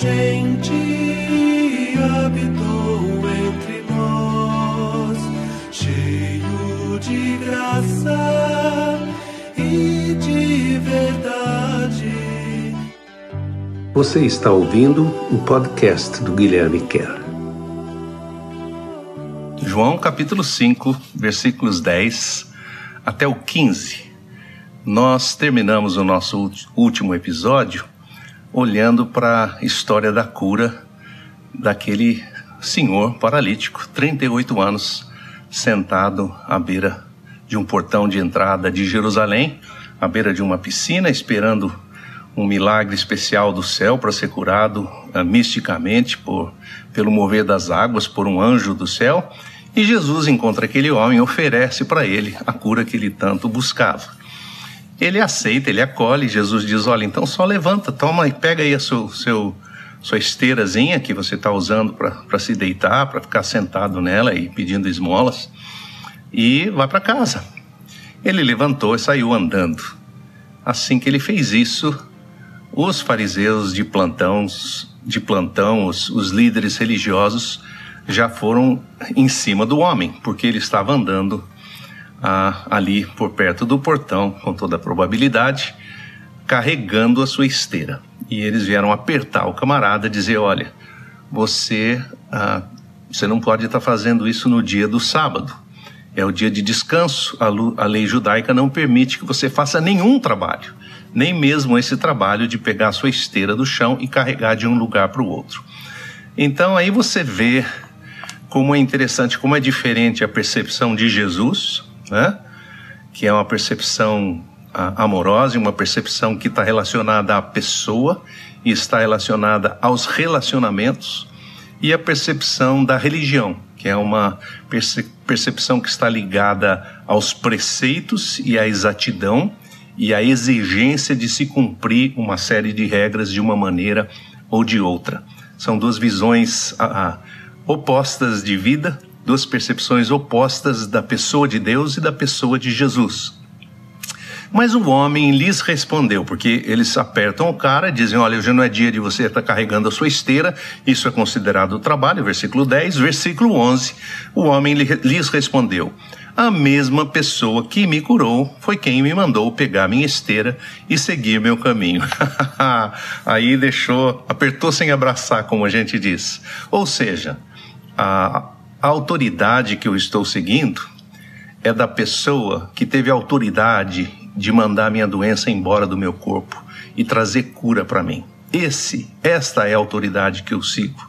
gente habitou entre nós, cheio de graça e de verdade. Você está ouvindo o podcast do Guilherme Kerr. João capítulo 5, versículos 10 até o 15. Nós terminamos o nosso último episódio olhando para a história da cura daquele senhor paralítico, 38 anos, sentado à beira de um portão de entrada de Jerusalém, à beira de uma piscina, esperando um milagre especial do céu para ser curado uh, misticamente por, pelo mover das águas por um anjo do céu. E Jesus encontra aquele homem e oferece para ele a cura que ele tanto buscava. Ele aceita, ele acolhe. Jesus diz: Olha, então só levanta, toma e pega aí a seu, seu, sua esteirazinha que você está usando para se deitar, para ficar sentado nela e pedindo esmolas, e vai para casa. Ele levantou e saiu andando. Assim que ele fez isso, os fariseus de plantão, de plantão, os, os líderes religiosos, já foram em cima do homem, porque ele estava andando ah, ali por perto do portão, com toda a probabilidade, carregando a sua esteira. E eles vieram apertar o camarada, dizer: Olha, você, ah, você não pode estar fazendo isso no dia do sábado. É o dia de descanso. A, a lei judaica não permite que você faça nenhum trabalho, nem mesmo esse trabalho de pegar a sua esteira do chão e carregar de um lugar para o outro. Então aí você vê como é interessante, como é diferente a percepção de Jesus, né? que é uma percepção amorosa e uma percepção que está relacionada à pessoa e está relacionada aos relacionamentos, e a percepção da religião, que é uma percepção que está ligada aos preceitos e à exatidão e à exigência de se cumprir uma série de regras de uma maneira ou de outra. São duas visões opostas de vida, duas percepções opostas da pessoa de Deus e da pessoa de Jesus. Mas o homem lhes respondeu, porque eles apertam o cara dizem: Olha, hoje não é dia de você estar carregando a sua esteira, isso é considerado trabalho. Versículo 10, versículo 11: O homem lhes respondeu: A mesma pessoa que me curou foi quem me mandou pegar minha esteira e seguir meu caminho. Aí deixou, apertou sem abraçar, como a gente diz. Ou seja, a, a autoridade que eu estou seguindo é da pessoa que teve a autoridade de mandar minha doença embora do meu corpo e trazer cura para mim. Esse, esta é a autoridade que eu sigo.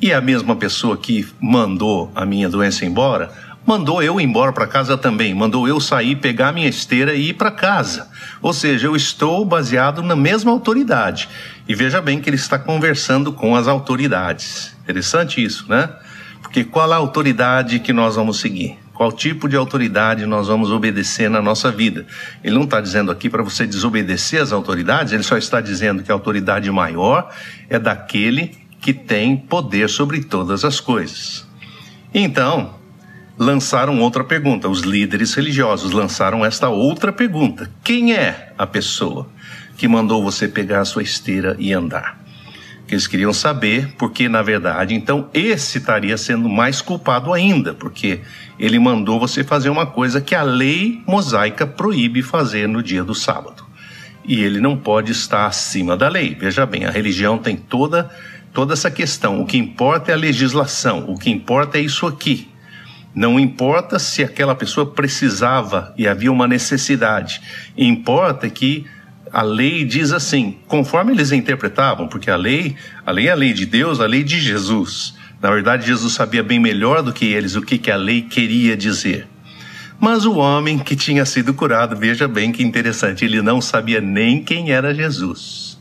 E a mesma pessoa que mandou a minha doença embora, mandou eu embora para casa também, mandou eu sair, pegar minha esteira e ir para casa. Ou seja, eu estou baseado na mesma autoridade. E veja bem que ele está conversando com as autoridades. Interessante isso, né? Porque qual a autoridade que nós vamos seguir? Qual tipo de autoridade nós vamos obedecer na nossa vida? Ele não está dizendo aqui para você desobedecer às autoridades, ele só está dizendo que a autoridade maior é daquele que tem poder sobre todas as coisas. Então, lançaram outra pergunta, os líderes religiosos lançaram esta outra pergunta: quem é a pessoa que mandou você pegar a sua esteira e andar? Que eles queriam saber, porque na verdade, então esse estaria sendo mais culpado ainda, porque ele mandou você fazer uma coisa que a lei mosaica proíbe fazer no dia do sábado. E ele não pode estar acima da lei. Veja bem, a religião tem toda toda essa questão. O que importa é a legislação, o que importa é isso aqui. Não importa se aquela pessoa precisava e havia uma necessidade. Importa que a lei diz assim, conforme eles interpretavam, porque a lei, a lei é a lei de Deus, a lei de Jesus. Na verdade, Jesus sabia bem melhor do que eles o que, que a lei queria dizer. Mas o homem que tinha sido curado, veja bem que interessante, ele não sabia nem quem era Jesus.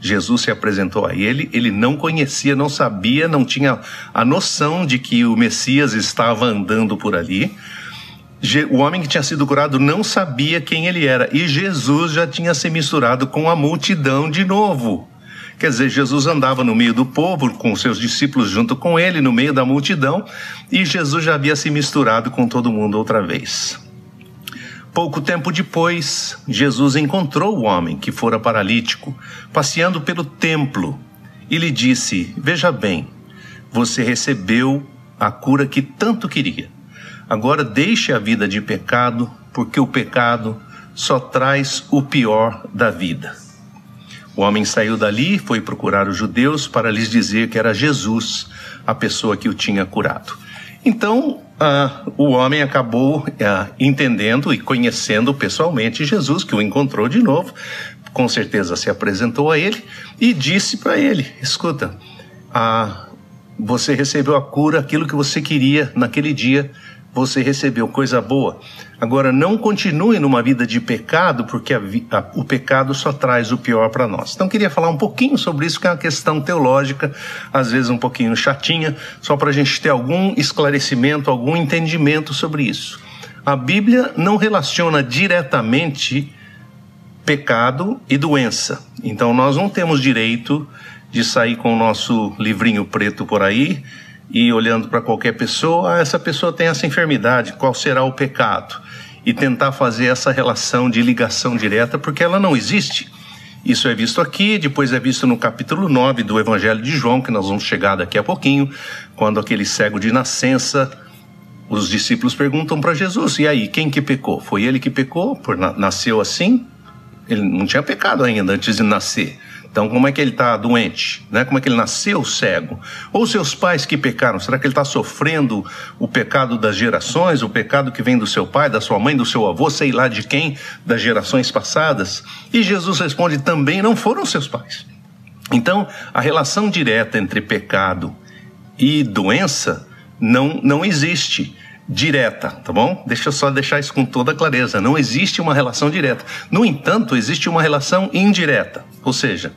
Jesus se apresentou a ele, ele não conhecia, não sabia, não tinha a noção de que o Messias estava andando por ali o homem que tinha sido curado não sabia quem ele era e Jesus já tinha se misturado com a multidão de novo. Quer dizer, Jesus andava no meio do povo, com seus discípulos junto com ele, no meio da multidão, e Jesus já havia se misturado com todo mundo outra vez. Pouco tempo depois, Jesus encontrou o homem que fora paralítico, passeando pelo templo, e lhe disse: Veja bem, você recebeu a cura que tanto queria. Agora deixe a vida de pecado, porque o pecado só traz o pior da vida. O homem saiu dali e foi procurar os judeus para lhes dizer que era Jesus a pessoa que o tinha curado. Então, uh, o homem acabou uh, entendendo e conhecendo pessoalmente Jesus, que o encontrou de novo, com certeza se apresentou a ele e disse para ele: Escuta, uh, você recebeu a cura, aquilo que você queria naquele dia, você recebeu coisa boa. Agora, não continue numa vida de pecado, porque a, a, o pecado só traz o pior para nós. Então, queria falar um pouquinho sobre isso, que é uma questão teológica, às vezes um pouquinho chatinha, só para a gente ter algum esclarecimento, algum entendimento sobre isso. A Bíblia não relaciona diretamente pecado e doença. Então, nós não temos direito de sair com o nosso livrinho preto por aí e olhando para qualquer pessoa, ah, essa pessoa tem essa enfermidade, qual será o pecado? E tentar fazer essa relação de ligação direta, porque ela não existe. Isso é visto aqui, depois é visto no capítulo 9 do Evangelho de João, que nós vamos chegar daqui a pouquinho, quando aquele cego de nascença, os discípulos perguntam para Jesus: e aí, quem que pecou? Foi ele que pecou? Por nasceu assim? Ele não tinha pecado ainda antes de nascer. Então, como é que ele está doente? Né? Como é que ele nasceu cego? Ou seus pais que pecaram? Será que ele está sofrendo o pecado das gerações, o pecado que vem do seu pai, da sua mãe, do seu avô, sei lá de quem, das gerações passadas? E Jesus responde: também não foram seus pais. Então, a relação direta entre pecado e doença não, não existe direta, tá bom? Deixa eu só deixar isso com toda clareza. Não existe uma relação direta. No entanto, existe uma relação indireta. Ou seja,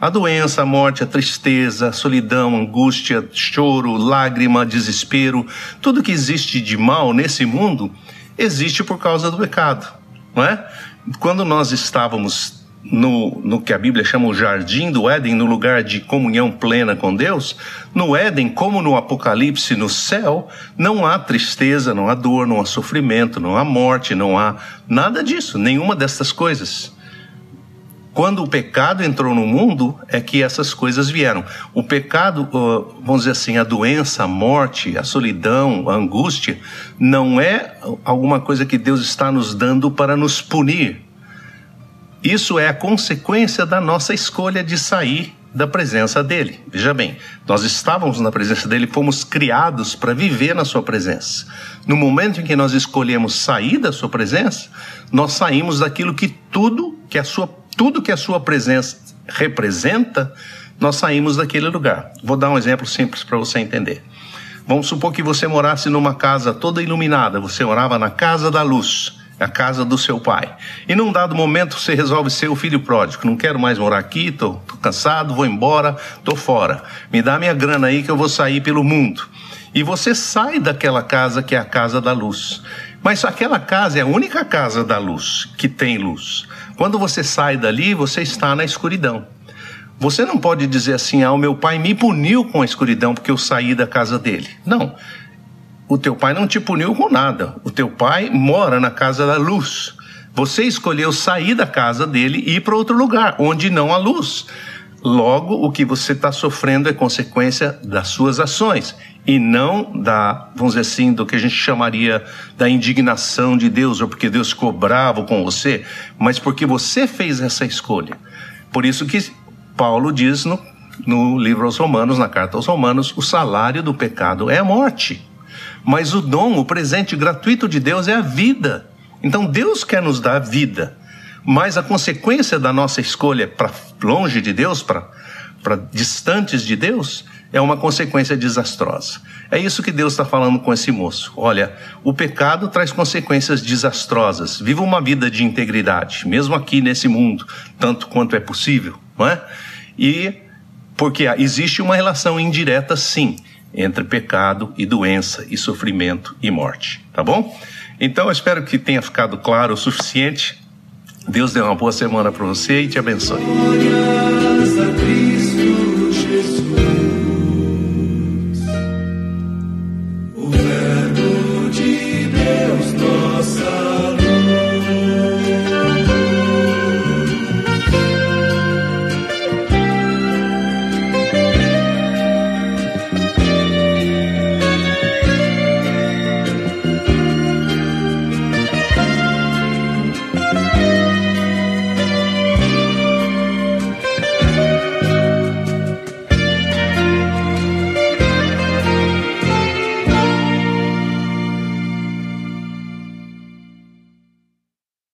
a doença, a morte, a tristeza, a solidão, a angústia, choro, lágrima, desespero, tudo que existe de mal nesse mundo existe por causa do pecado, não é? Quando nós estávamos no, no que a Bíblia chama o jardim do Éden, no lugar de comunhão plena com Deus, no Éden, como no Apocalipse, no céu, não há tristeza, não há dor, não há sofrimento, não há morte, não há nada disso, nenhuma dessas coisas. Quando o pecado entrou no mundo, é que essas coisas vieram. O pecado, vamos dizer assim, a doença, a morte, a solidão, a angústia, não é alguma coisa que Deus está nos dando para nos punir isso é a consequência da nossa escolha de sair da presença dele. Veja bem, nós estávamos na presença dele, fomos criados para viver na sua presença. No momento em que nós escolhemos sair da sua presença, nós saímos daquilo que tudo que a sua tudo que a sua presença representa, nós saímos daquele lugar. Vou dar um exemplo simples para você entender. Vamos supor que você morasse numa casa toda iluminada, você morava na casa da luz a casa do seu pai. E num dado momento você resolve ser o filho pródigo. Não quero mais morar aqui, tô, tô cansado, vou embora, tô fora. Me dá minha grana aí que eu vou sair pelo mundo. E você sai daquela casa que é a casa da luz. Mas aquela casa é a única casa da luz que tem luz. Quando você sai dali, você está na escuridão. Você não pode dizer assim: ah, o meu pai me puniu com a escuridão porque eu saí da casa dele. Não o teu pai não te puniu com nada. O teu pai mora na casa da luz. Você escolheu sair da casa dele e ir para outro lugar, onde não há luz. Logo, o que você está sofrendo é consequência das suas ações e não da, vamos dizer assim, do que a gente chamaria da indignação de Deus, ou porque Deus ficou bravo com você, mas porque você fez essa escolha. Por isso que Paulo diz no, no livro aos Romanos, na carta aos Romanos, o salário do pecado é a morte. Mas o dom, o presente gratuito de Deus é a vida. Então Deus quer nos dar vida. Mas a consequência da nossa escolha para longe de Deus, para distantes de Deus, é uma consequência desastrosa. É isso que Deus está falando com esse moço. Olha, o pecado traz consequências desastrosas. Viva uma vida de integridade, mesmo aqui nesse mundo, tanto quanto é possível, não é? E porque existe uma relação indireta, sim, entre pecado e doença e sofrimento e morte, tá bom? Então eu espero que tenha ficado claro o suficiente. Deus dê uma boa semana para você e te abençoe.